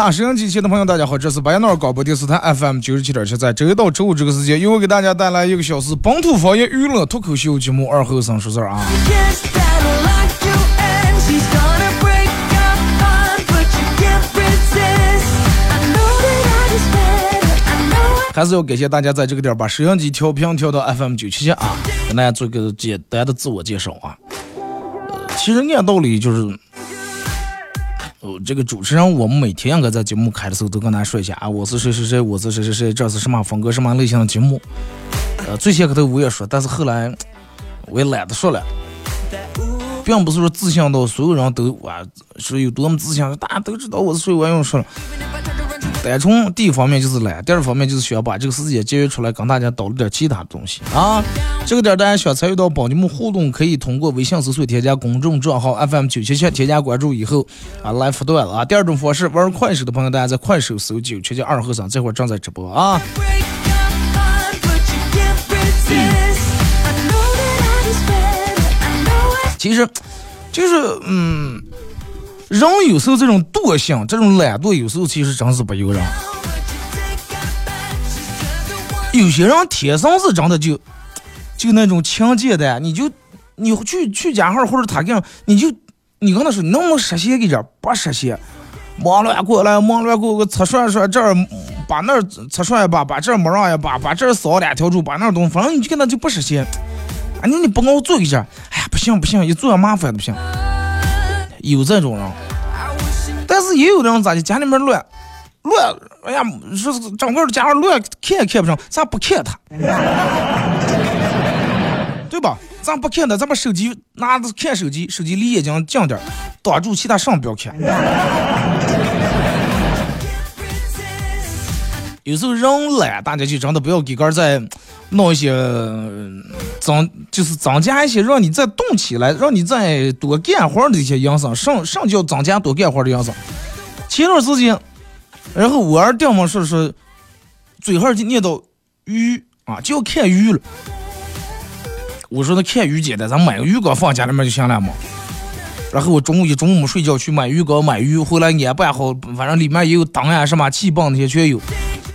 好了，收音机前的朋友，大家好，这是白鸟广播电视台 FM 九十七点七，在周一到周五这个时间，又会给大家带来一个小时本土方言娱乐脱口秀节目《二后生说事儿》啊。还是要感谢大家在这个点儿把收音机调频调到 FM 九七七啊，跟大家做个简单的自我介绍啊。呃，其实按道理就是。哦，这个主持人，我们每天应该在节目开的时候都跟大家说一下啊，我是谁谁谁，我是谁谁谁，这是什么风格、什么类型的节目。呃，最先开头我也说，但是后来我也懒得说了，并不是说自信到所有人都啊是有多么自信，大家都知道我是谁，我用说了。单从第一方面就是懒，第二方面就是需要把这个时间节约出来，跟大家讨论点其他东西啊。这个点大家想参与到帮你们互动，可以通过微信搜索添加公众账号 FM 九七七，添加关注以后啊来互动啊。第二种方式，玩快手的朋友，大家在快手搜九七七二和尚，这会儿正在直播啊。其实，就是嗯。人有时候这种惰性，这种懒惰，有时候其实真是不由人。有些人天生是真的就就那种勤俭的，你就你去去家号或者他干，你就你跟他说，能不能实现一点？不实现，忙乱过来，忙乱过个擦刷刷这儿，把那儿擦刷一把，把这儿抹上一把，把这儿扫两条柱，把那儿东，反正你就跟他就不实现。啊，你你不给我做一下，哎呀，不行不行，一做麻烦都不行。有这种人，但是也有的人咋的？家里面乱乱，哎呀，说是整个家乱，看也看不上，咱不看他，对吧？咱不看他，咱把手机拿着看手机，手机离眼睛近点，挡住其他上不要看。有时候人懒，大家就真的不要给个再弄一些增，就是增加一些让你再动起来，让你再多干活的一些营生，上上叫增加多干活的营生。前段时间，然后我儿爹嘛说说，嘴上就念叨鱼啊，就要看鱼了。我说那看鱼简单，咱买个鱼缸放家里面就行了嘛。然后我中午一中午睡觉去买鱼缸买鱼，回来安排好，反正里面也有灯呀什么气泵那些全有。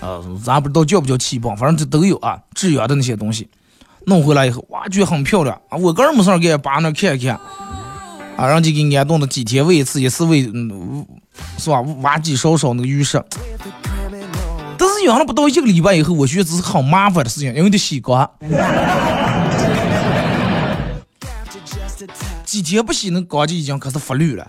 呃，咱不知道叫不叫气泵，反正这都有啊，制氧的那些东西，弄回来以后，哇，觉得很漂亮啊。我个人没事给扒那看一看，啊，人家给你安顿的几天喂一次，一次喂，嗯，是吧？挖几勺勺那个鱼食。但是养了不到一个礼拜以后，我觉得这是很麻烦的事情，因为得洗缸。几天不洗，那缸就已经开始发绿了。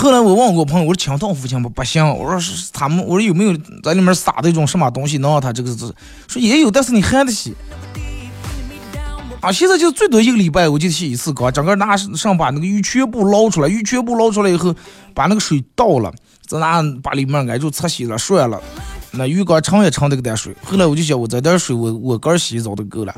后来我问过朋友，我说清汤服行不？不行。我说是他们，我说有没有在里面撒的一种什么东西能让他这个是？说也有，但是你还得洗。啊，现在就最多一个礼拜我就洗一次缸，整个拿上把那个鱼全部捞出来，鱼全部捞出来以后，把那个水倒了，再拿把里面挨住擦洗了涮了，那鱼缸盛也盛那个点水。后来我就想，我这点水我我个洗澡都够了。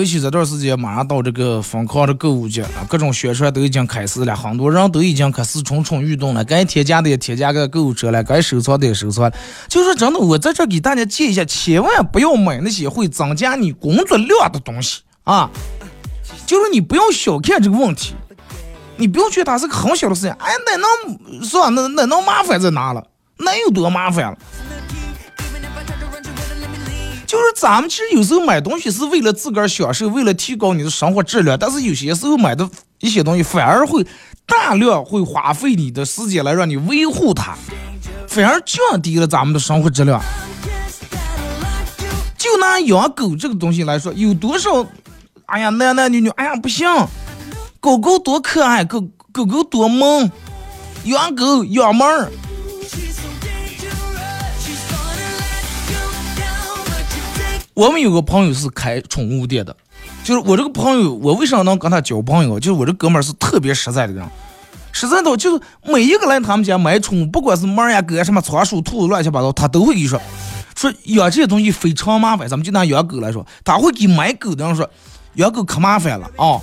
尤其这段时间马上到这个疯狂的购物节啊，各种宣传都已经开始了，很多人都已经开始蠢蠢欲动了。该添加的也添加个购物车了，该收藏的也收藏。就是真的，我在这给大家建议一下，千万不要买那些会增加你工作量的东西啊！就是你不要小看这个问题，你不要觉得它是个很小的事情。哎，那能是吧？那那能麻烦在哪了？那有多麻烦了？就是咱们其实有时候买东西是为了自个儿享受，为了提高你的生活质量，但是有些时候买的一些东西反而会大量会花费你的时间来让你维护它，反而降低了咱们的生活质量。就拿养狗这个东西来说，有多少？哎呀，男男女女，哎呀不行，狗狗多可爱，狗狗狗多萌，养狗养猫。我们有个朋友是开宠物店的，就是我这个朋友，我为啥能跟他交朋友？就是我这哥们儿是特别实在的人，实在到就是每一个来他们家买宠物，不管是猫呀、狗呀、什么仓鼠、兔子、乱七八糟，他都会跟你说，说养这些东西非常麻烦。咱们就拿养狗来说，他会给买狗的人说，养狗可麻烦了啊，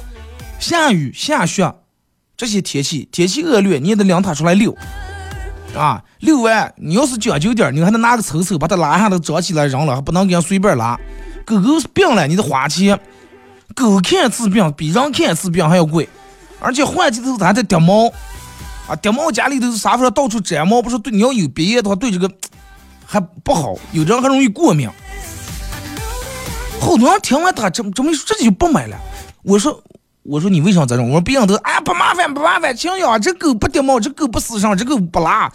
下雨下雪这些天气，天气恶劣，你也得领它出来遛。啊，遛完你要是讲究点你还能拿个抽抽把它拉下来装起来扔了，还不能给人随便拉。狗狗是病了，你得花钱。狗看治病比人看治病还要贵，而且换季的时候它还得掉毛。啊，掉毛家里头沙发上到处粘毛，不是对你要有鼻炎的话，对这个还不好，有的人还容易过敏。好多人听完他这这么一说，这就不买了。我说。我说你为啥这种？我说别人都哎不麻烦不麻烦，行呀，这狗不掉毛，这狗不撕伤，这狗不拉。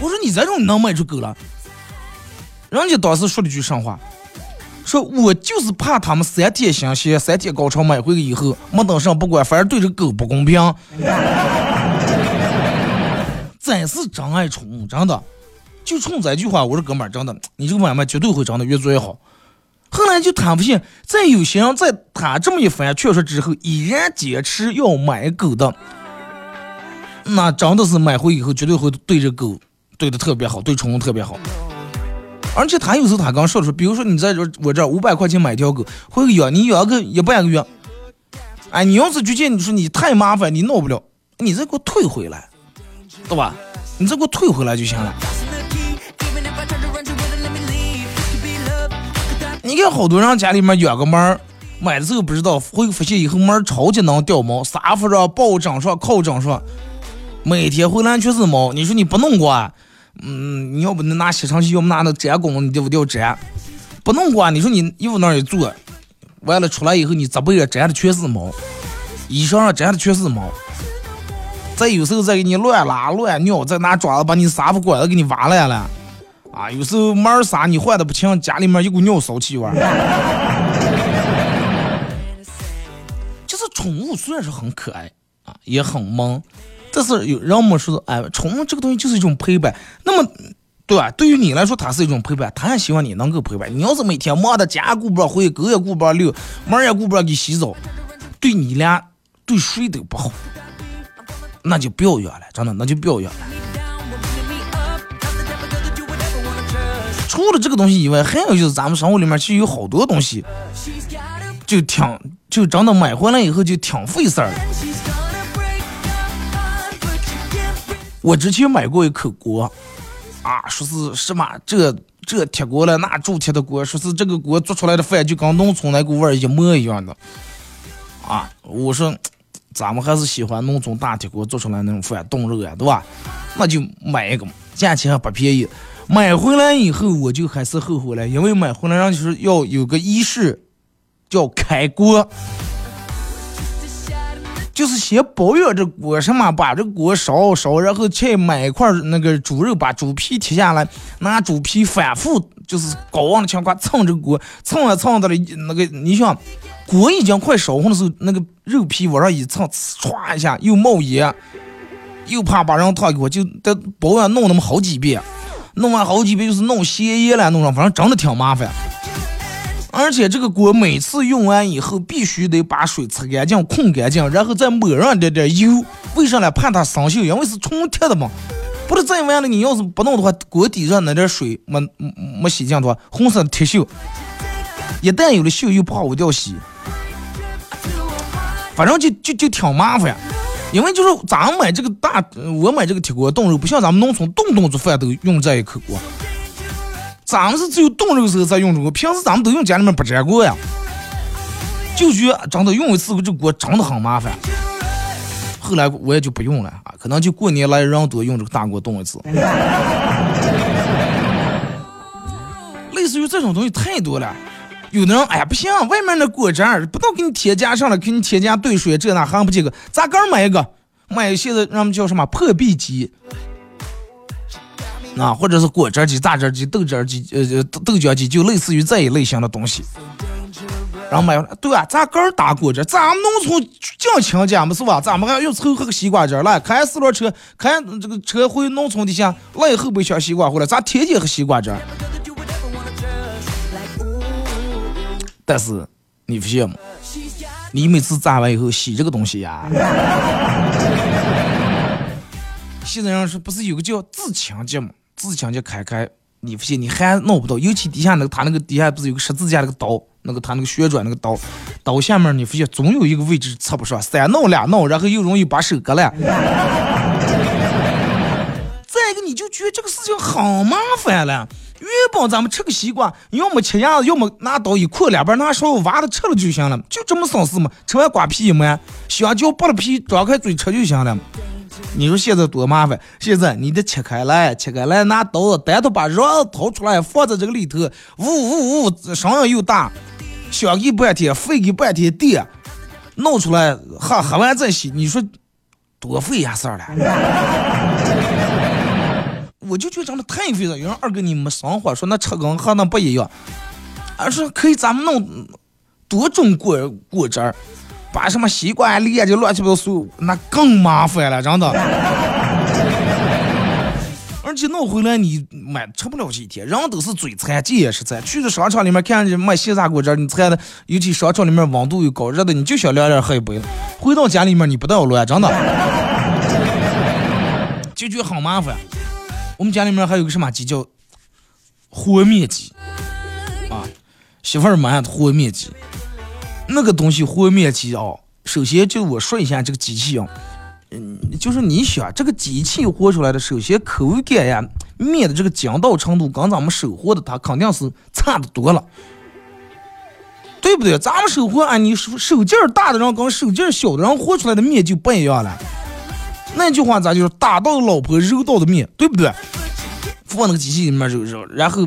我说你这种能卖出狗了？人家当时说了句什话？说我就是怕他们三天新鲜，三天高潮买回来以后没等上不管，反而对这狗不公平。真是真爱宠物，真的。就冲这句话，我说哥们儿，真的，你这个买卖绝对会真的越做越好。后来就他不信，在有些人在他这么一番劝说之后，依然坚持要买狗的，那真的是买回以后绝对会对这狗对的特别好，对宠物特别好。而且他有时候他刚说的说，比如说你在这我这五百块钱买条狗，回个养你养个一半个月，哎，你要是觉得你说你太麻烦，你弄不了，你再给我退回来，对吧？你再给我退回来就行了。你看，好多人家里面养个猫，买的时候不知道，会发现以后猫超级能掉毛，沙发上、抱枕上、靠枕上，每天回来全是毛。你说你不弄过，嗯，你要不能拿吸尘器，要不拿那粘工，你掉不掉粘？不弄过，你说你衣服那儿一坐，完了出来以后，你这背上粘的全是毛，衣裳上粘的全是毛。再有时候再给你乱拉乱尿，再拿爪子把你沙发管子给你挖烂了。啊，有时候猫撒你换的不清，家里面一股尿骚气味儿。就是宠物虽然是很可爱啊，也很萌，但是有人们说，哎，宠物这个东西就是一种陪伴。那么，对吧？对于你来说，它是一种陪伴，它也希望你能够陪伴。你要是每天忙的家顾不上回，狗也顾不上遛，猫也顾不上给洗澡，对你俩对谁都不好，那就不要养了，真的，那就不要养了。除了这个东西以外，还有就是咱们生活里面其实有好多东西，就挺就真的买回来以后就挺费事儿。我之前买过一口锅，啊，说是什么这这铁锅了，那铸铁的锅，说是这个锅做出来的饭就跟农村那股味儿一模一样的。啊，我说咱们还是喜欢农村大铁锅做出来那种饭，冻肉呀，对吧？那就买一个，价钱还不便宜。买回来以后，我就还是后悔了，因为买回来让就是要有个仪式，叫开锅，就是先保养这锅什么，把这锅烧烧，然后去买一块那个猪肉，把猪皮剔下来，拿猪皮反复就是高温的情况蹭这锅，蹭啊蹭到了那个，你想锅已经快烧红的时候，那个肉皮往上一蹭，唰一下又冒烟，又怕把人烫过，就得保养弄那么好几遍。弄完好几遍就是弄咸盐了，弄上反正真的挺麻烦。而且这个锅每次用完以后，必须得把水擦干净、控干净，然后再抹上点点油。为啥呢？怕它生锈，因为是纯铁的嘛。不是再完了，你要是不弄的话，锅底上那点水没没洗净的话，红色的铁锈，一旦有了锈，又不好掉洗。反正就就就挺麻烦。因为就是咱们买这个大，我买这个铁锅炖肉，不像咱们农村动不动做饭都用这一口锅。咱们是只有炖肉时候才用这个，平时咱们都用家里面不粘锅呀。就觉得真的用一次这锅真的很麻烦。后来我也就不用了啊，可能就过年来人多用这个大锅炖一次。类似于这种东西太多了。有的人哎呀不行，外面那果汁儿不都给你添加上了，给你添加兑水这那还不这个，咋个买一个？买现在人们叫什么破壁机啊，或者是果汁机、榨汁机、豆汁机、呃豆豆浆机，就类似于这一类型的东西。然后买，对啊，咱个打果汁，咱们农村讲亲家嘛是吧？咱们还要凑合个西瓜汁来，开四轮车，开这个车回农村的乡，来后备箱西瓜回来，咱天天喝西瓜汁。但是你不信吗？你每次炸完以后洗这个东西呀？现在人说不是有个叫自强机吗？自强机开开，你不信你还弄不到，尤其底下那个，他那个底下不是有个十字架那个刀，那个他那个旋转那个刀，刀下面你发现总有一个位置插不上，三弄两弄，然后又容易把手割了。再一个，你就觉得这个事情很麻烦了。原本咱们吃个西瓜，要么切牙子，要么拿刀一扩两边，拿勺挖着吃了就行了，就这么省事嘛。吃完瓜皮一抹，香蕉剥了皮，张开嘴吃就行了。你说现在多麻烦？现在你得切开来，切开来拿刀单独把肉掏出来，放在这个里头，呜呜呜，声音又大，香给半天，费给半天电，弄出来喝喝完再洗，你说多费眼事儿了。我就觉得长得太费了。有人二哥你没生活，说那吃跟和那不一样，而是可以咱们弄多种果果汁儿，把什么西瓜、梨啊，就乱七八糟，那更麻烦了，真的。而且弄回来你买吃不了几天，人都是嘴馋，这也是馋。去的商场里面看见卖现榨果汁，你馋的，尤其商场里面温度又高，热的你就想凉凉喝一杯。回到家里面你不要乱，真的，就觉得很麻烦。我们家里面还有个什么机叫和面机啊，媳妇儿买的和面机，那个东西和面机啊，首先就我说一下这个机器啊，嗯，就是你想这个机器和出来的，首先口感呀，面的这个筋道程度跟咱们手和的它肯定是差的多了，对不对？咱们手和啊，你手手劲儿大的人跟手劲儿小的人和出来的面就不一样了。那句话咋就是打到老婆揉到的面，对不对？放那个机器里面揉揉，然后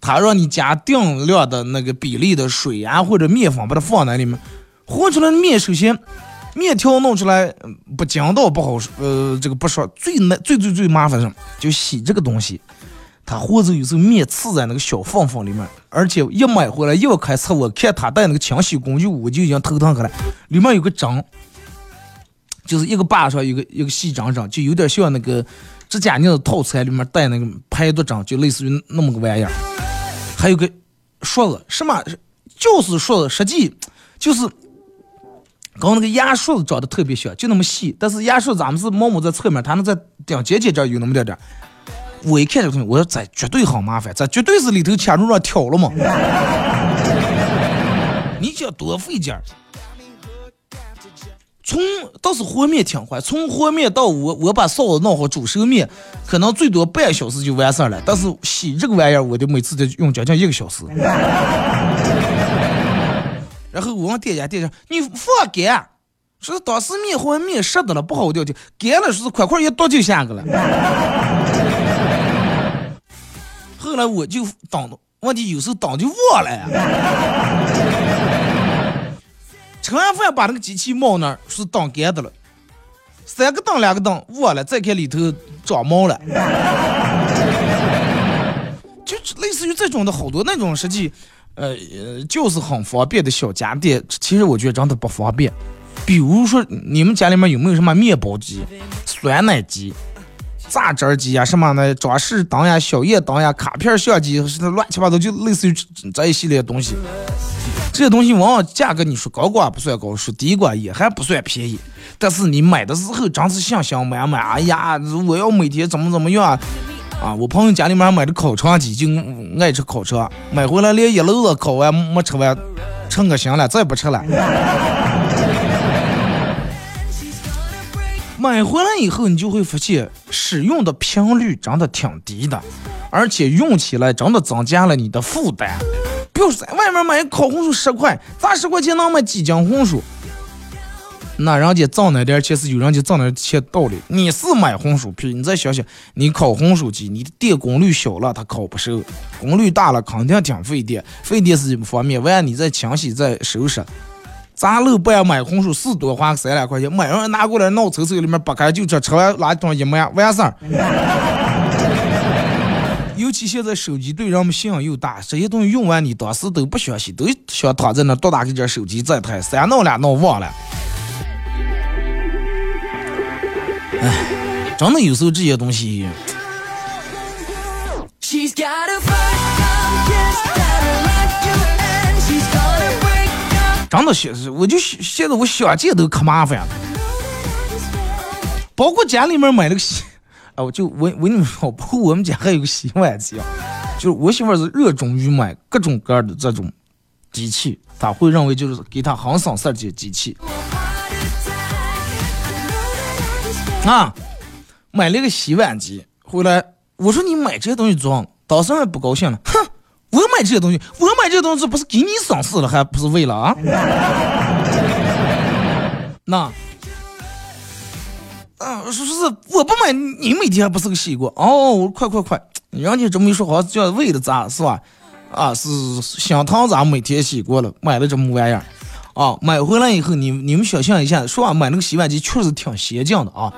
他让你加定量的那个比例的水啊或者面粉，把它放在里面和出来的面，首先面条弄出来不筋道不好，呃，这个不说最难最最最麻烦什么就洗这个东西，他或者有时候面刺在那个小缝缝里面，而且一买回来一开车，我看他带那个清洗工具，我就已经头疼起来，里面有个针。就是一个把上一个一个细长针，就有点像那个指甲镊套餐里面带那个排毒针，就类似于那么个玩意儿。还有个梳子，什么就是梳子，实际就是跟那个牙梳子长得特别像，就那么细。但是牙梳咱们是摸摸在侧面，它能在顶尖尖这有那么点点。我一看这个东西，我说这绝对好麻烦，这绝对是里头切肉上挑了嘛。你想多费劲。从倒是和面挺快，从和面到我我把臊子弄好煮熟面，可能最多半小时就完事儿了。但是洗这个玩意儿，我就每次得用将近一个小时。然后我问店家，店家你放干，说是当时面和面湿的了，不好掉就干了，说是块块一剁就下去了。后来我就等，问题有时候等就忘了呀。吃完饭把那个机器猫那儿是当干的了，三个灯两个灯忘了，再看里头长毛了，就类似于这种的好多那种实际，呃就是很方便的小家电，其实我觉得真的不方便。比如说你们家里面有没有什么面包机、酸奶机、榨汁机啊什么的，装饰灯呀、小夜灯呀、卡片相机，乱七八糟，就类似于这一系列东西。这些东西往往价格你说高挂不算高，说低挂也还不算便宜。但是你买的时候真是信心满满，哎呀，我要每天怎么怎么样啊！我朋友家里面买的烤肠机，就爱吃烤肠，买回来连一篓子烤完没吃完，成个心了，再也不吃了。买回来以后，你就会发现使用的频率真的挺低的，而且用起来真的增加了你的负担。比如在外面买烤红薯十块，咱十块钱能买几斤红薯？那人家挣那点钱是有人家挣那钱道理。你是买红薯皮，你再想想，你烤红薯机，你的电功率小了它烤不熟，功率大了肯定挺费电，费电是一方面，完你再清洗再收拾。咱老板买红薯是多花三两块钱，买上拿过来闹抽抽里面不开就吃，吃完垃圾桶一抹完事。尤其现在手机对人们信仰又大，这些东西用完你当时都不相信，都想躺在那多打个这手机再谈，三弄两弄忘了。哎，真的有时候这些东西，真的现是，我就现在我想见都可麻烦了。包括家里面买了个洗，啊，我就我我跟你们说，包括我们家还有个洗碗机啊，就是我媳妇儿是热衷于买各种各样的这种机器，她会认为就是给她很省事儿的机器。啊，买了个洗碗机回来，我说你买这些东西装，当时还不高兴了，哼，我买这些东西，我买这些东西不是给你省事了，还不是为了啊？那，啊，说是我不买，你每天还不是个洗锅？哦，快快快，人家这么一说，好像叫为了咱是吧？啊，是想汤咱每天洗过了，买了这么玩意儿。啊，买回来以后，你你们想象一下，说完买那个洗碗机确实挺先进的啊，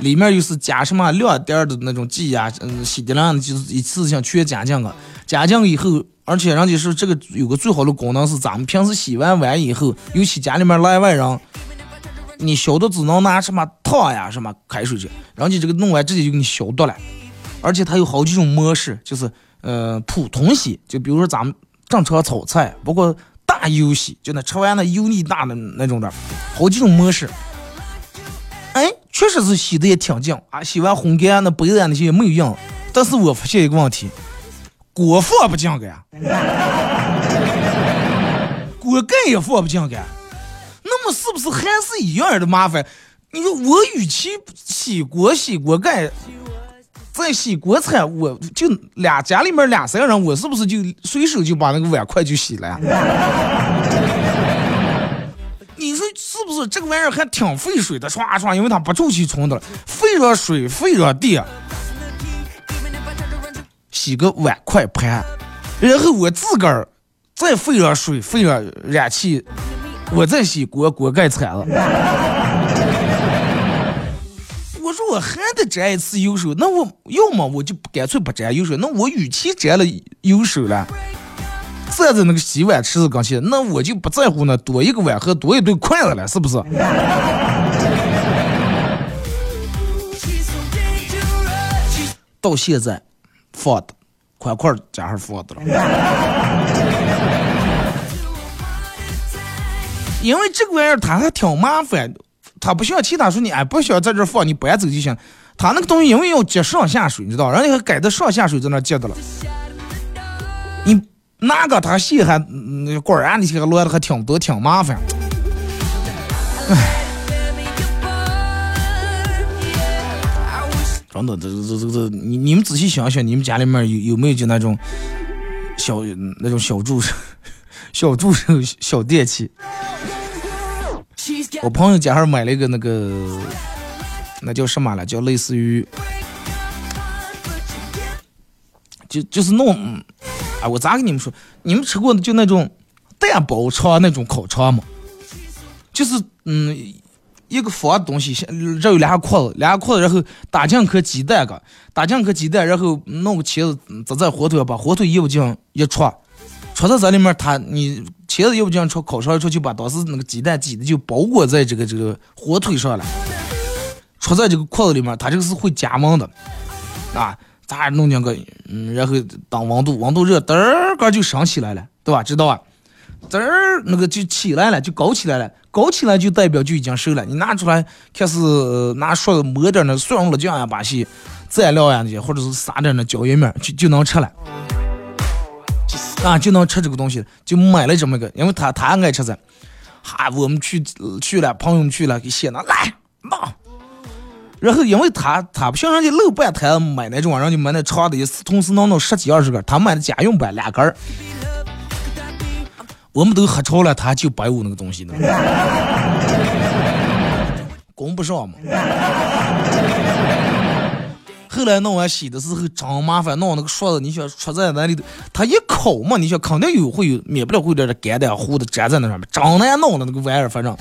里面又是加什么亮点的那种剂呀，嗯，洗的量就是一次性全加进去，加进以后，而且人家说这个有个最好的功能是，咱们平时洗完碗以后，尤其家里面来外人，你消毒只能拿什么汤呀、什么开水去，然后你这个弄完直接就给你消毒了，而且它有好几种模式，就是呃普通洗，就比如说咱们正常炒菜，包括。大油洗，就那吃完那油腻大的那种的，好几种模式。哎，确实是洗的也挺净啊，洗完烘干那杯子那些也没有用。但是我发现一个问题，锅放不进去呀，锅盖也放不进去，么是不是还是一样的麻烦？你说我与其洗锅洗锅盖。再洗锅铲，我就俩家里面俩三个人，我是不是就随手就把那个碗筷就洗了呀？你说是不是这个玩意儿还挺费水的？刷刷，因为它不住气冲的了，费着水，费着电。洗个碗筷盘，然后我自个儿再费着水，费着燃气，我再洗锅锅盖铲子。我说我还得沾一次油手，那我要么我就干脆不沾油手。那我与其沾了油手了，站在那个洗碗池子跟前，那我就不在乎那多一个碗和多一对筷子了，是不是？到现在放的块块加上放的了，因为这个玩意儿它还挺麻烦。他不像其他说你哎不需要在这放，你搬走就行。他那个东西因为要接上下水，你知道，人家还改的上下水在那接的了。你那个他细还那管啊那些乱的还挺多，挺麻烦。哎，真的，这这这这，你你们仔细想想，你们家里面有有没有就那种小那种小助手、小助手、小电器？我朋友家还买了一个那个，那叫什么了？叫类似于，就就是弄，啊，我咋跟你们说？你们吃过的就那种蛋包肠那种烤肠吗？就是嗯，一个方的东西，这有两个筷子，两个筷子，然后打进颗鸡蛋个，打进颗鸡蛋，然后弄个茄子砸在火腿，把火腿一进一戳，戳到这里面，它你。茄子要不这样炒，烤上出就把当时那个鸡蛋挤的就包裹在这个这个火腿上了，戳在这个筷子里面，它这个是会加温的，啊，咋弄两个，嗯，然后当温度，温度热，嘚儿个就升起来了，对吧？知道吧？嘚儿那个就起来了，就搞起来了，搞起来就代表就已经熟了。你拿出来开始拿勺子抹点那蒜蓉辣酱呀，把些蘸料呀那些，或者是撒点那椒盐面，就就能吃了。啊，就能吃这个东西，就买了这么个，因为他他爱吃噻。哈，我们去去了，朋友们去了，给谢了来那。然后因为他他不像人家露半摊买那种，人家买那长的，一次同时弄弄十几二十个，他买的家用版两根儿。我们都喝超了，他就白我那个东西呢。供不上嘛。后来弄完洗的时候真麻烦，弄那个刷子，你想戳在那里头，它一烤嘛，你想肯定有会有免不了会有点干的糊的粘在那上面，真难弄的那个玩意儿，反正。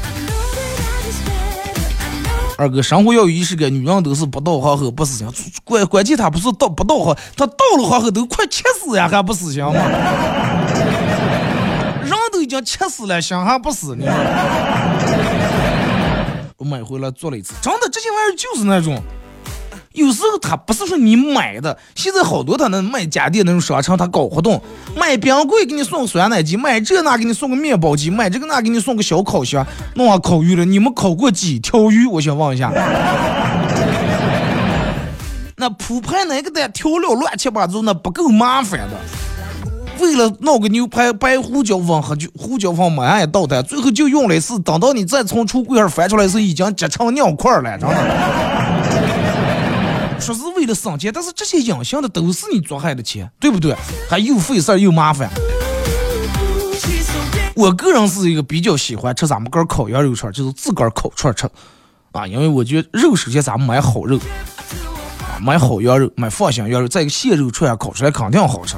二哥，生活要有仪式感，女人都是不到黄河不死心，关关键她不是到不到黄，她到了黄河都快气死呀，还不死心吗？人都已经气死了，心还不死呢。我买回来做了一次，真的这些玩意儿就是那种。有时候他不是说你买的，现在好多他那卖家电那种商城，他搞活动，卖冰柜给你送酸奶机，卖这那给你送个面包机，卖这个那给你送个小烤箱，弄上烤鱼了。你们烤过几条鱼？我想问一下。那铺排那个的调料乱七八糟，那不够麻烦的。为了弄个牛排，白胡椒粉和就胡椒粉马上也倒的，最后就用了一次。等到你再从橱柜上翻出来时，已经结成尿块了，真的。说是为了省钱，但是这些影响的都是你做害的钱，对不对？还又费事儿又麻烦。我个人是一个比较喜欢吃咱们个儿烤羊肉串，就是自个儿烤串吃啊，因为我觉得肉首先咱们买好肉啊，买好羊肉，买放心羊肉，再一个蟹肉串烤出来肯定好吃。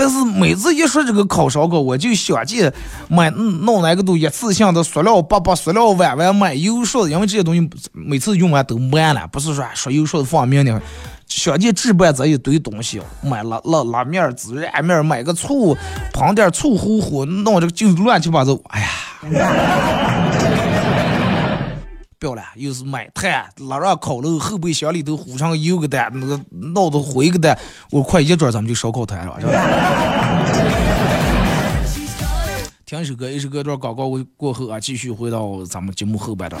但是每次一说这个烤烧烤，我就想起买弄那个都一次性的塑料粑粑、塑料碗碗买油刷子，因为这些东西每次用完都满了，不是说说油刷子放明的。想起置办这一堆东西，买拉拉拉面、孜然面，买个醋，旁点醋糊糊，弄这个就乱七八糟。哎呀！不要了，又是买炭，拉上烤肉，后备箱里头糊上油个蛋，那个闹子灰个蛋，我快一转咱们就烧烤摊了，是吧？听一首歌，一首歌段广告过后啊，继续回到咱们节目后半段。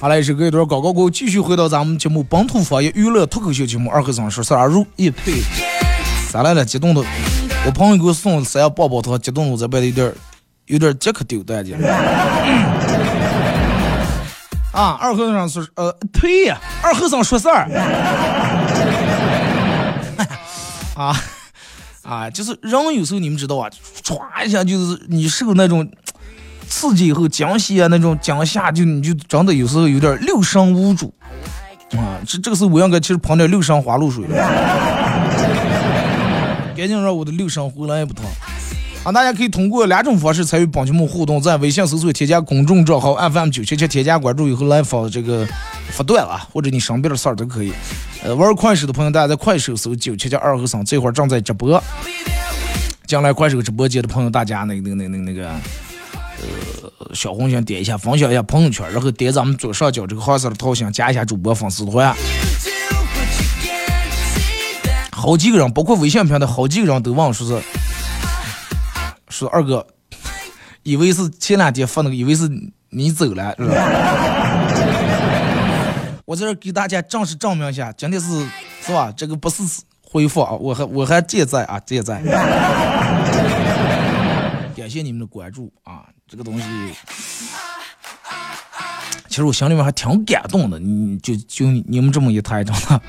好嘞，是隔一段广告过后，继续回到咱们节目本土方言娱乐脱口秀节目二和尚说事儿入一配。咋来了？激动的，我朋友给我送三样棒棒糖，激动的我这边有点有点杰克丢蛋去。啊，二和尚说呃，呸呀，二和尚说事儿。啊啊，就是人有时候你们知道啊，唰一下就是你是个那种。刺激以后惊喜啊，那种惊吓就你就真的有时候有点六神无主啊。这这个时候我应该其实喷点六神花露水了，赶紧让我的六神回来不疼啊！大家可以通过两种方式参与帮节目互动，在微信搜索添加公众账号 FM 九七七，添加关注以后来发这个发段啊，或者你身边的事儿都可以。呃，玩快手的朋友，大家在快手搜九七七二和尚，这会儿正在直播。将来快手直播间的朋友，大家那个那个那个那个。呃，小红心点一下，分享一下朋友圈，然后点咱们左上角这个黄色的头像，加一下主播粉丝团。好几个人，包括微信平台好几个人都问说是，说二哥，以为是前两天发那个，以为是你走了，是吧？我在这给大家正式证明一下，今天是是吧？这个不是回复啊，我还我还健在啊，健在。感谢你们的关注啊，这个东西，其实我心里面还挺感动的。你就就你们这么一抬，真的。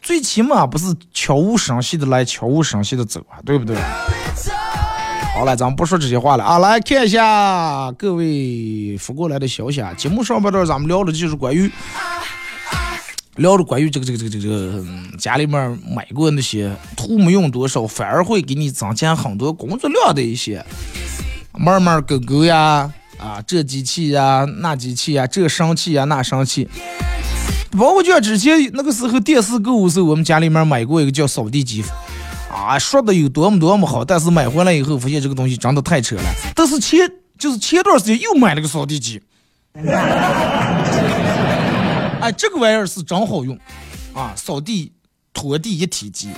最起码不是悄无声息的来，悄无声息的走啊，对不对？好了，咱们不说这些话了啊，来看一下各位发过来的消息啊。节目上半段咱们聊的就是关于聊着关于这个这个这个这个家里面买过那些图没用多少，反而会给你增加很多工作量的一些猫猫狗狗呀啊，这机器呀，那机器呀，这生气呀，那生气。包括就像之前那个时候电视购物时候，我们家里面买过一个叫扫地机，啊，说的有多么多么好，但是买回来以后发现这个东西真的太扯了。但是前就是前段时间又买了个扫地机，哎，这个玩意儿是真好用，啊，扫地拖地一体机。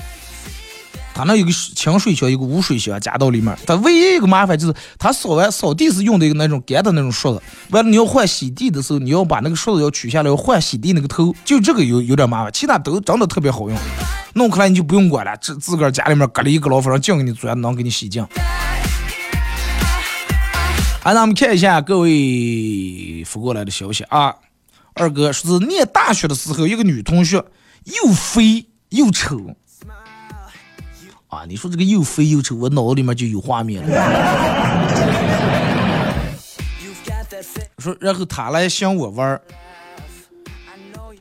它那有个清水箱，有个污水箱，加到里面。它唯一一个麻烦就是，它扫完扫地是用的一个那种干的那种刷子，完了你要换洗地的时候，你要把那个刷子要取下来，要换洗地那个头，就这个有有点麻烦，其他都真的特别好用。弄开来你就不用管了，自自个儿家里面搁了一个老反正净给你钻，能给你洗净。啊，咱们看一下各位发过来的消息啊，二哥说是念大学的时候，一个女同学又肥又丑。啊，你说这个又肥又丑，我脑子里面就有画面了。说，然后他来想我玩儿，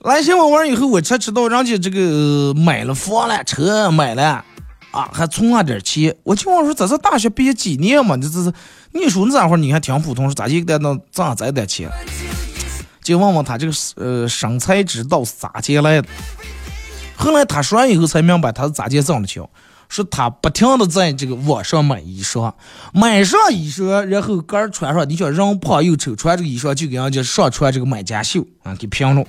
来想我玩儿以后，我才知道人家这个买了房了，车买了，啊，还存了点钱。我就问说，这是大学毕业几年嘛？这这是，你说你那会儿你还挺普通，是咋就得那挣这点钱？就问问他这个呃生财之道是咋进来的？后来他说完以后才明白他是咋进挣的钱。是他不停的在这个网上买衣裳，买上衣裳，然后个儿穿上，你想人胖又丑，穿这个衣裳就给人家上传这个买家秀啊，给评论。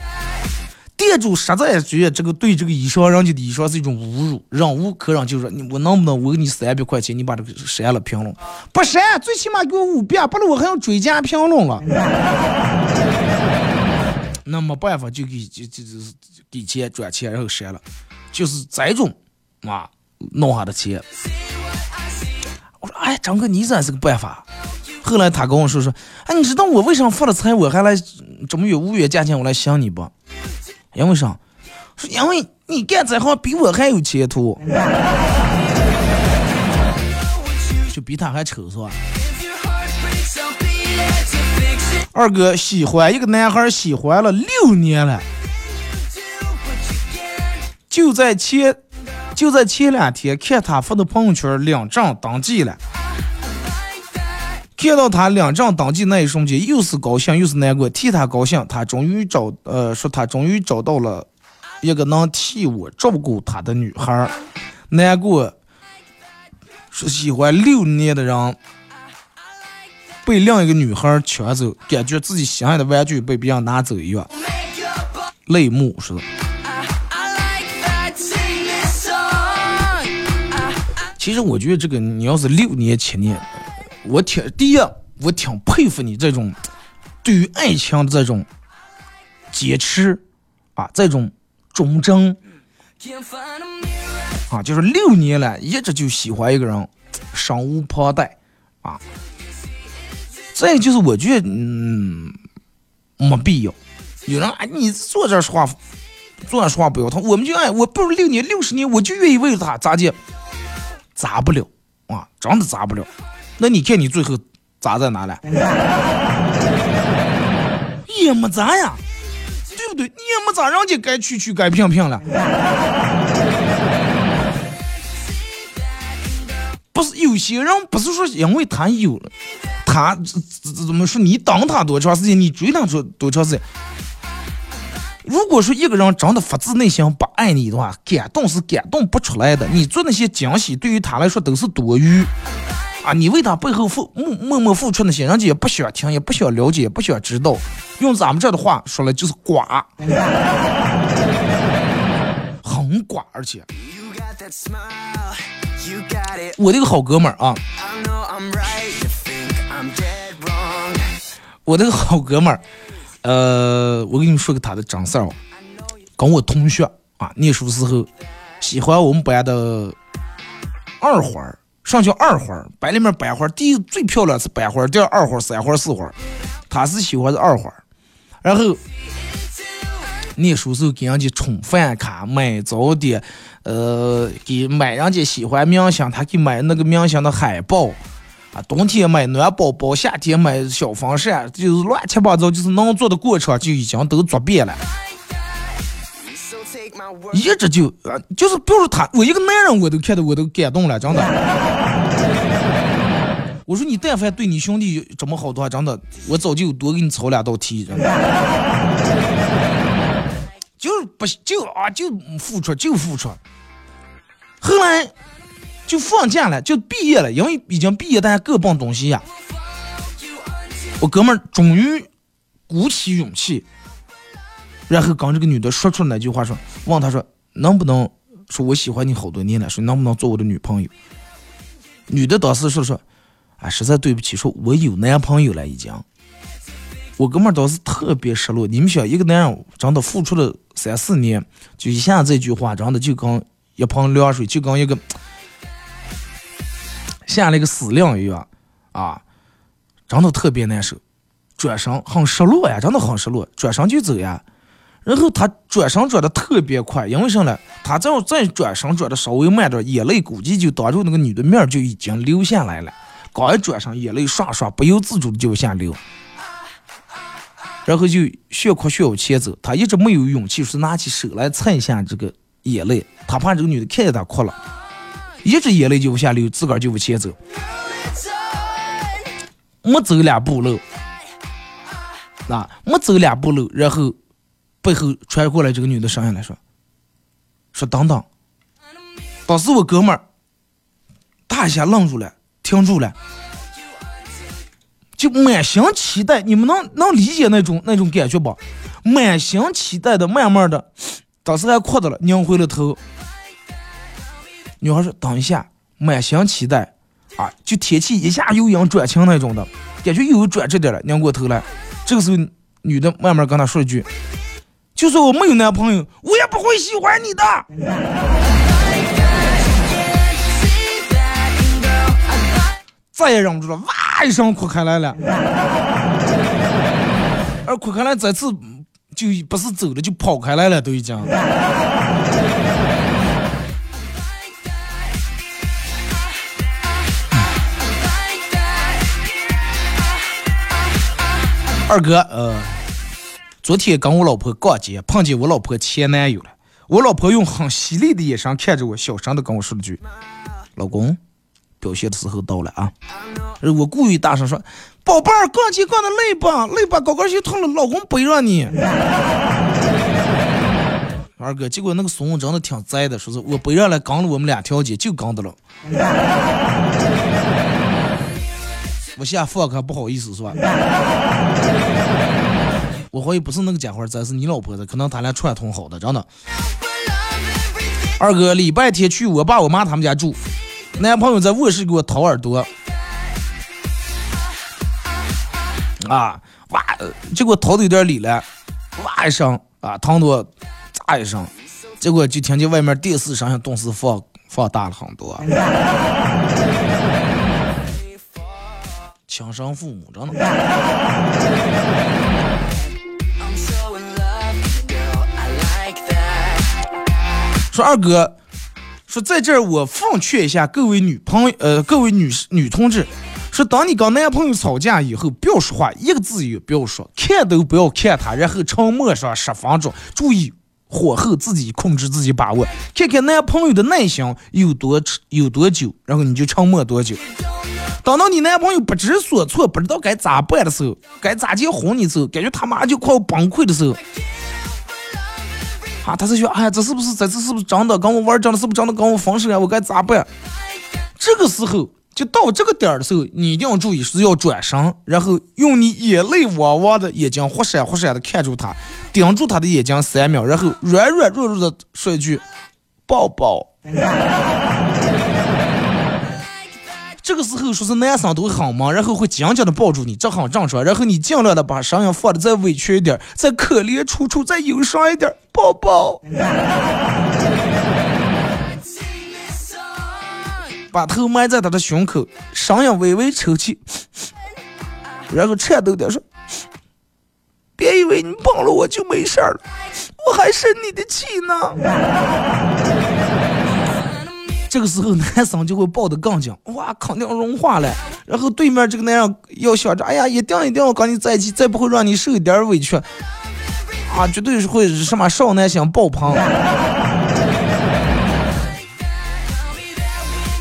店主实在觉得这个对这个衣裳，人家的衣裳是一种侮辱，忍无可忍，就说你我能不能我给你三百块钱，你把这个删了评论？不删，最起码给我五百，不然我还要追加评论了。那没办法，就给就就就是给钱转钱，然后删了，就是这种啊。弄下的钱，我说哎，张哥，你真是个办法。后来他跟我说说，哎，你知道我为啥发了财我还来这么远五月价钱我来想你不？因为啥？说因为你干这行比我还有前途，就比他还丑是吧？二哥喜欢一个男孩，喜欢了六年了，就在前。就在前两天，看他发的朋友圈，领证登记了。看到他领证登记那一瞬间，又是高兴又是难过。替他高兴，他终于找呃说他终于找到了一个能替我照顾他的女孩。难过，说喜欢六年的人被另一个女孩抢走，感觉自己心爱的玩具被别人拿走一样，泪目是的。其实我觉得这个，你要是六年七年，我挺第一，我挺佩服你这种对于爱情这种坚持啊，这种忠贞啊，就是六年了，一直就喜欢一个人，身无旁贷啊。再就是我觉得，嗯，没必要。有人啊，你坐这说话，坐这说话不要痛，我们就爱，我不如六年六十年，我就愿意为了他咋地。砸不了啊，真的砸不了。那你看你最后砸在哪了？也没砸呀，对不对？你也没砸，人家该去去，该评评了。不是有些人不是说因为他有了，他怎怎么说？你等他多长时间？你追他多多长时间？如果说一个人真的发自内心不爱你的话，感动是感动不出来的。你做那些惊喜，对于他来说都是多余啊！你为他背后付默默默付出那些，人家也不想听，也不想了解，也不想知道。用咱们这的话说了，就是瓜，很寡，而且。我这个好哥们儿啊，我这个好哥们儿，呃，我跟你说个他的真事儿，跟我同学啊，念书时候喜欢我们班的二花儿，上叫二花儿，班里面班花儿，第一最漂亮是班花儿，第二二花儿，三花儿，四花儿，他是喜欢的二花儿，然后。念书时候给人家充饭卡、买早点，呃，给买人家喜欢明星，他给买那个明星的海报，冬天买暖宝宝，夏天买小风扇，就是乱七八糟，就是能做的过程就已经都做遍了。一直就，就是比如说他，我一个男人我都看到我都感动了，真的。我说你但凡对你兄弟这么好的话，真的，我早就多给你抄两道题，真的。就是不就啊就付出就付出，后来就放假了，就毕业了，因为已经毕业，大家各奔东西呀。我哥们儿终于鼓起勇气，然后跟这个女的说出那句话，说问他说能不能说我喜欢你好多年了，说能不能做我的女朋友？女的当时说说，啊实在对不起，说我有男朋友了已经。我哥们儿当时特别失落。你们想，一个男人真的付出了三四年，就一下这句话，真的就跟一盆凉水，就跟一个下了一个死令一样啊！真的特别难受，转身很失落呀，真的很失落，转身就走呀。然后他转身转的特别快，因为什么呢？他再再转身转的稍微慢点，眼泪估计就当着那个女的面就已经流下来了。刚一转身，眼泪唰唰不由自主的就往下流。然后就血哭血往前走，他一直没有勇气说拿起手来擦一下这个眼泪，他怕这个女的看见他哭了，一直眼泪就往下流，自个儿就往前走，没走两步路，那没走两步路，然后背后传过来这个女的声音来说：“说等等。”当时我哥们儿，他一下愣住了，停住了。就满心期待，你们能能理解那种那种感觉不？满心期待的，慢慢的，当时还哭的了，拧回了头。女孩说：“等一下，满心期待啊！”就天气一下由阴转晴那种的感觉，又有转折点了，拧过头来。这个时候，女的慢慢跟他说一句：“就算我没有男朋友，我也不会喜欢你的。” 再也忍不住了，哇一声哭开来了，而哭开来这次就不是走了，就跑开来了，都已经。二哥，呃，昨天跟我老婆逛街，碰见我老婆前男友了。我老婆用很犀利的眼神看着我，小声的跟我说了句：“老公。”表现的时候到了啊！我故意大声说：“宝贝儿，逛街逛的累吧？累吧？高跟鞋痛了，老公背着你。”二哥，结果那个怂真的挺栽的，说是我背上来刚了我们两条街，就刚的了。我现在放可，不好意思是吧？我怀疑不是那个家伙，这是你老婆的，可能他俩串通好的，真的。二哥，礼拜天去我爸我妈他们家住。男朋友在卧室给我掏耳朵，啊，哇，结果掏的有点里了，哇一声，啊，疼多，咋一声，结果就听见外面电视声音顿时放放大了很多。亲生父母真的。说二哥。说在这儿，我奉劝一下各位女朋，呃，各位女士、女同志，说当你跟男朋友吵架以后，不要说话，一个字也不要说，看都不要看他，然后沉默上十分钟，注意火候自己控制，自己把握，看看男朋友的耐心有多有多久，然后你就沉默多久。等到你男朋友不知所措，不知道该咋办的时候，该咋结婚的时候，感觉他妈就快要崩溃的时候。啊，他是说，哎，这是不是这次是不是真的跟我玩真的，是不是真的跟我分手了？我该咋办？这个时候就到这个点儿的时候，你一定要注意是要转身，然后用你眼泪汪汪的眼睛，忽闪忽闪的看住他，盯住他的眼睛三秒，然后软软弱弱的说一句：“抱抱。这个时候说是男生都很忙，然后会紧紧的抱住你，这很正常。然后你尽量的把声音放的再委屈一点，再可怜楚楚，再忧伤一点，抱抱。把头埋在他的胸口，声音微微抽泣，然后颤抖的说：“别以为你帮了我就没事了，我还生你的气呢。”这个时候，男生就会抱得更紧，哇，肯定融化了。然后对面这个男人要想着，哎呀，一定一定要跟你在一起，再不会让你受一点委屈，啊，绝对是会什么少男心爆棚。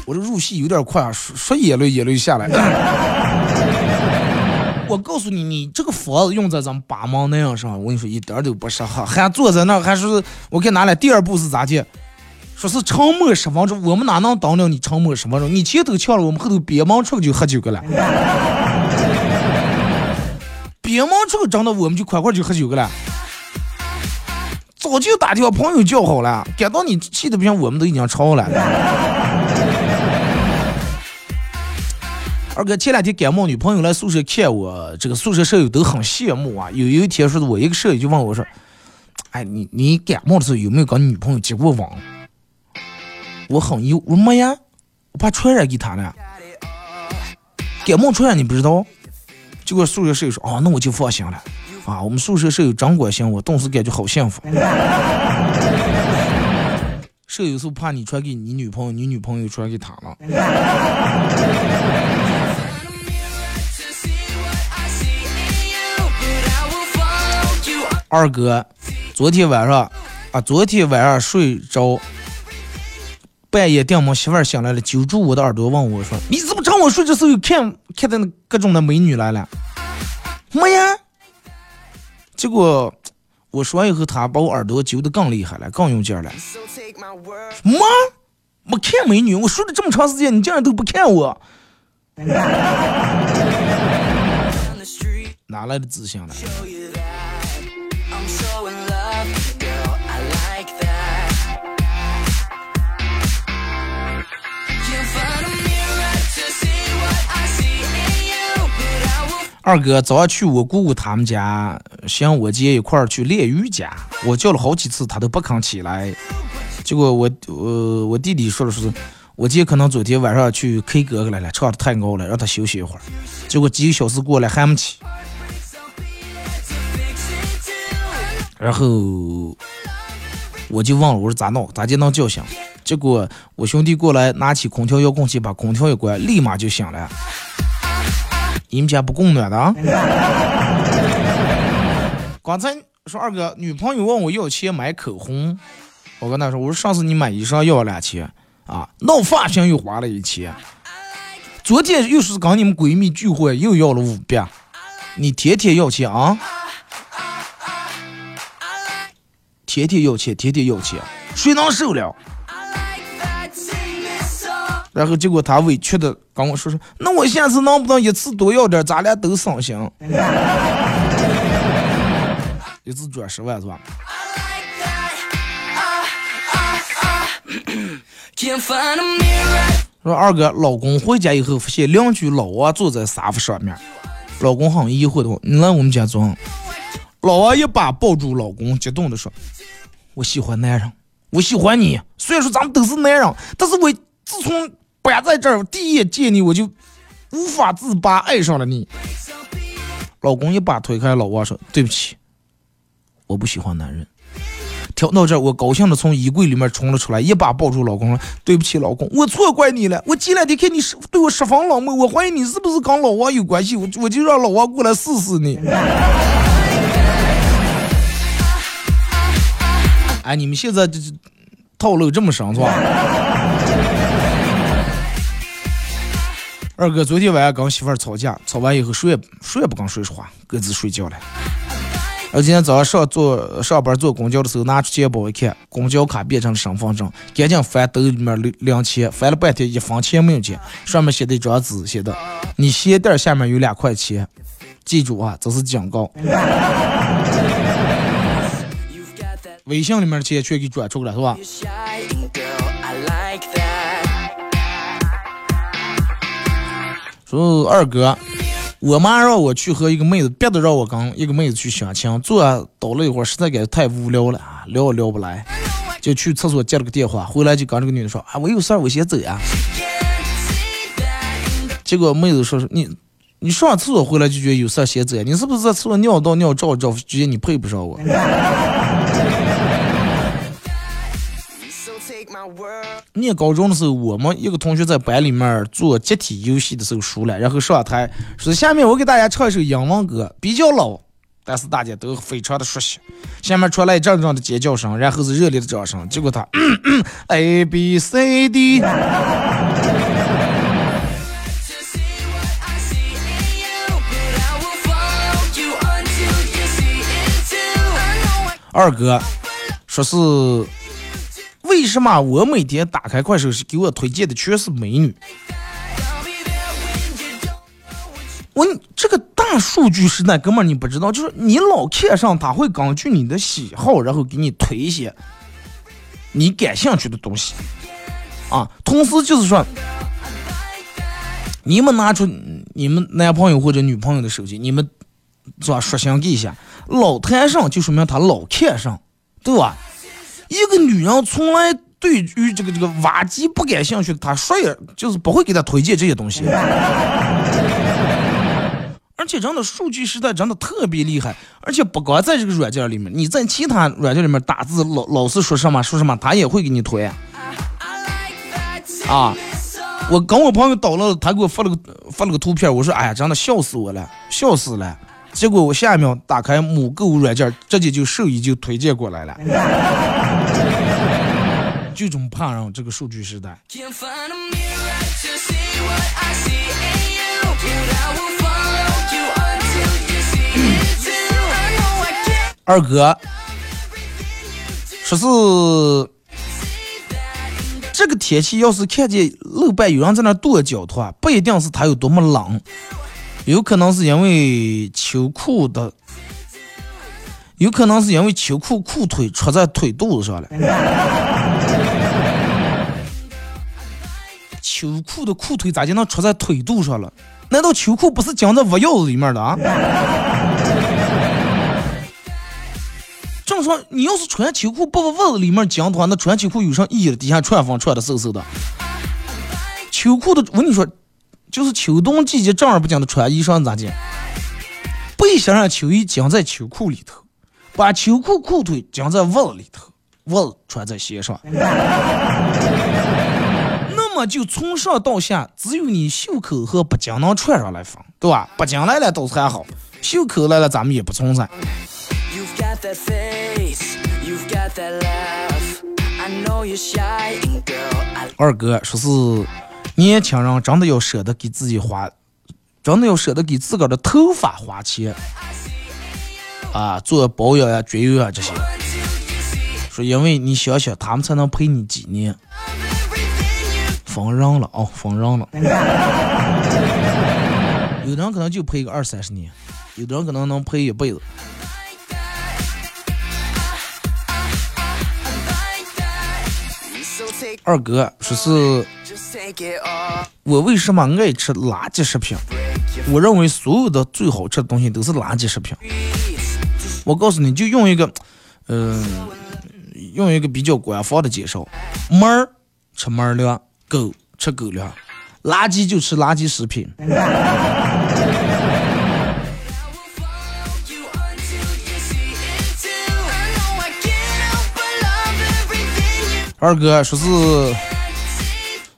我这入戏有点快啊，说说眼泪眼泪下来。我告诉你，你这个佛子用在咱们八毛那样上，我跟你说一点都不适合，还坐在那，还是我给拿来第二步是咋接？说是沉默十分钟，我们哪能当了你沉默十分钟？你前头呛了，我们后头憋忙出去就喝酒去了。憋忙出去，真的我们就快快就喝酒去了。早就打电话朋友叫好了，赶到你气的不行，我们都已经超了。二哥前两天感冒，女朋友来宿舍看我，这个宿舍舍友都很羡慕啊。有一天说的，我一个舍友就问我说：“哎，你你感冒的时候有没有跟女朋友接过网？”我很忧，我说没呀，我怕传染给他了。感冒传染你不知道？结果宿舍舍友说：“哦，那我就放心了。啊，我们宿舍舍友真关心我，顿时感觉好幸福。舍友是怕你传给你女朋友，你女朋友传给他了。二哥，昨天晚上啊，昨天晚上睡着。半夜，电门媳妇儿醒来了，揪住我的耳朵问我说：“你怎么趁我睡的时候看看的那各种的美女来了？”没呀。结果我说完以后，她把我耳朵揪的更厉害了，更用劲了。妈，没看美女，我睡了这么长时间，你竟然都不看我？哪来的自信了？二哥早上去我姑姑他们家，想我姐一块儿去练瑜伽，我叫了好几次，他都不肯起来。结果我我我弟弟说了说，我姐可能昨天晚上去 K 歌来了，唱的太高了，让他休息一会儿。结果几个小时过来还没起，然后我就问了，我说咋弄？咋就能叫醒？结果我兄弟过来拿起空调遥控器把空调一关，立马就醒了。你们家不供暖的啊？刚才说二哥女朋友问我要钱买口红，我跟他说，我说上次你买衣裳要了两千啊，弄发型又花了一千，昨天又是跟你们闺蜜聚会又要了五百，你天天要钱啊？天天要钱，天天要钱，谁能受了？然后结果他委屈的跟我说说，那我下次能不能一次多要点，咱俩都省心。一次转十万是吧？说二哥，老公回家以后发现邻居老王坐在沙发上面，老公很疑惑的问：“你来我们家做？”老王一把抱住老公，激动的说：“我喜欢男人，我喜欢你。虽然说咱们都是男人，但是我自从……”搬在这儿，第一眼见你我就无法自拔，爱上了你。老公一把推开老王说：“对不起，我不喜欢男人。”听到这，我高兴的从衣柜里面冲了出来，一把抱住老公说：“对不起，老公，我错怪你了。我前两天看你是对我十分冷漠，我怀疑你是不是跟老王有关系，我我就让老王过来试试你。”哎，你们现在这套路这么深是吧？二哥昨天晚上跟媳妇儿吵架，吵完以后谁也谁也不跟谁说话，各自睡觉了。而今天早上上坐上班坐公交的时候，拿出钱包一看，公交卡变成了身份证，赶紧翻兜里面零钱，翻了半天一分钱没有见，上面写的一张纸，写的：“你鞋垫下面有两块钱，记住啊，这是警告。”微信里面的钱全给转出来了，是吧？说二哥，我妈让我去和一个妹子，别的让我跟一个妹子去相亲，坐倒了一会儿，实在感觉太无聊了，聊也聊不来，就去厕所接了个电话，回来就跟这个女的说啊，我有事儿，我先走呀。结果妹子说说你，你上厕所回来就觉得有事儿先走？你是不是在厕所尿道尿照照，觉得你配不上我？念高中的时候，我们一个同学在班里面做集体游戏的时候输了，然后上台说：“下面我给大家唱一首英文歌，比较老，但是大家都非常的熟悉。”下面传来一阵阵的尖叫声，然后是热烈的掌声。结果他嗯嗯 A B C D。二哥说是。为什么我每天打开快手是给我推荐的全是美女？我这个大数据时代，哥们儿你不知道，就是你老看上，他会根据你的喜好，然后给你推一些你感兴趣的东西啊。同时就是说，你们拿出你们男朋友或者女朋友的手机，你们是吧？刷新给一下，老谈上就说明他老看上，对吧？一个女人从来对于这个这个挖机不感兴趣，她说也就是不会给她推荐这些东西。而且真的数据时代真的特别厉害，而且不光在这个软件里面，你在其他软件里面打字，老老是说什么说什么，他也会给你推。啊，我跟我朋友导了，他给我发了个发了个图片，我说哎呀，真的笑死我了，笑死了。结果我下一秒打开某购物软件，直接就兽医就推荐过来了。就这么怕让这个数据时代。二哥，说是这个天气，要是看见路边有人在那跺脚的话，不一定是他有多么冷。有可能是因为秋裤的，有可能是因为秋裤裤腿戳在腿肚子上了。秋裤的裤腿咋就能戳在腿肚上了？难道秋裤不是夹在袜腰子里面的啊？正说你要是穿秋裤不把袜子里面夹的话，那穿秋裤有啥意义？底下穿风穿的嗖嗖的。秋裤的，我跟你说。就是秋冬季节正儿八经的穿衣裳咋的？背想让秋衣夹在秋裤里头，把秋裤裤腿夹在袜子里头，袜子穿在鞋上。那么就从上到下，只有你袖口和脖颈能穿上来缝，对吧？脖颈来了倒是还好，袖口来了咱们也不存在。二哥说是。年轻人真的要舍得给自己花，真的要舍得给自个儿的头发花钱啊，做保养呀、绝育啊这些。说因为你想想，他们才能陪你几年。封人了哦，封人了。有的人可能就陪个二三十年，有的人可能能陪一辈子。二哥说是。我为什么爱吃垃圾食品？我认为所有的最好吃的东西都是垃圾食品。我告诉你就用一个，嗯，用一个比较官方的介绍：猫儿吃猫粮，狗吃狗粮，垃圾就吃垃圾食品。二哥说是。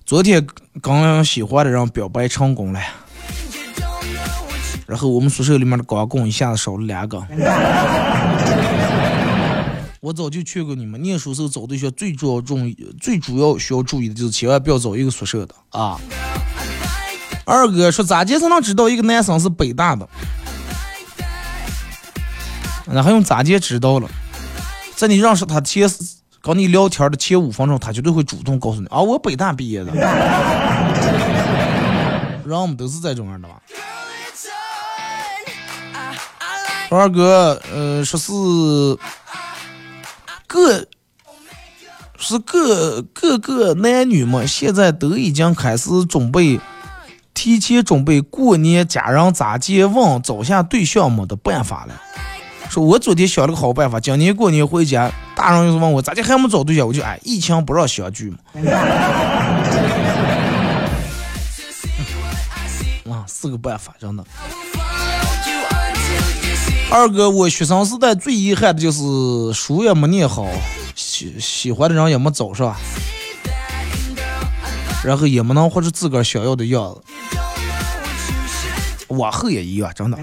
昨天刚喜欢的人表白成功了，然后我们宿舍里面的光棍一下子少了两个。我早就劝过你们，念书时候找对象最主要重最主要需要注意的就是千万不要找一个宿舍的啊。二哥说咋介才能知道一个男生是北大的？那还用咋介知道了？在你认识他前。跟你聊天的前五分钟，他绝对会主动告诉你啊，我北大毕业的。然后我们都是这种样的吧？二哥，呃，说是各是各各个男女们现在都已经开始准备提前准备过年家人咋接问找下对象么的办法了。说我昨天想了个好办法，今年过年回家，大人要是问我咋的还没找对象，我就哎疫情不让相聚嘛。啊，是个办法，真的。二哥，我学生时代最遗憾的就是书也没念好，喜喜欢的人也没找上，然后也没能活出自个儿想要的样子。往后也一样，真的。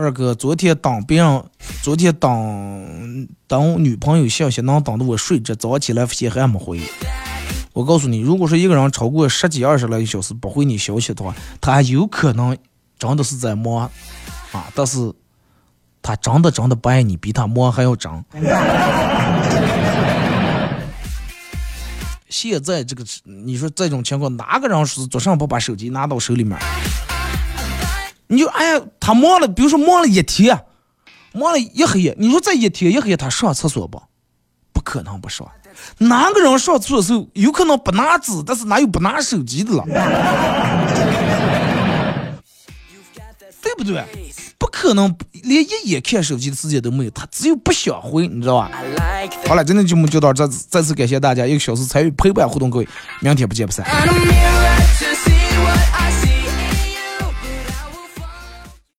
二哥，昨天等别人，昨天等等女朋友消息，能等的我睡着，早起来发现还没回。我告诉你，如果说一个人超过十几二十来个小时不回你消息的话，他有可能真的是在忙啊，但是他真的真的不爱你，比他忙还要真。现在这个，你说这种情况，哪个人是早上不把手机拿到手里面？你就哎呀，他忙了，比如说忙了一天，忙了一黑夜，你说这一天一黑夜他上厕所不？不可能不上。哪个人上厕所有可能不拿纸，但是哪有不拿手机的了？对不对？不可能连一眼看手机的时间都没有，他只有不想回，你知道吧？好了，今天节目就到这，再次感谢大家一个小时参与陪伴互动，各位，明天不见不散。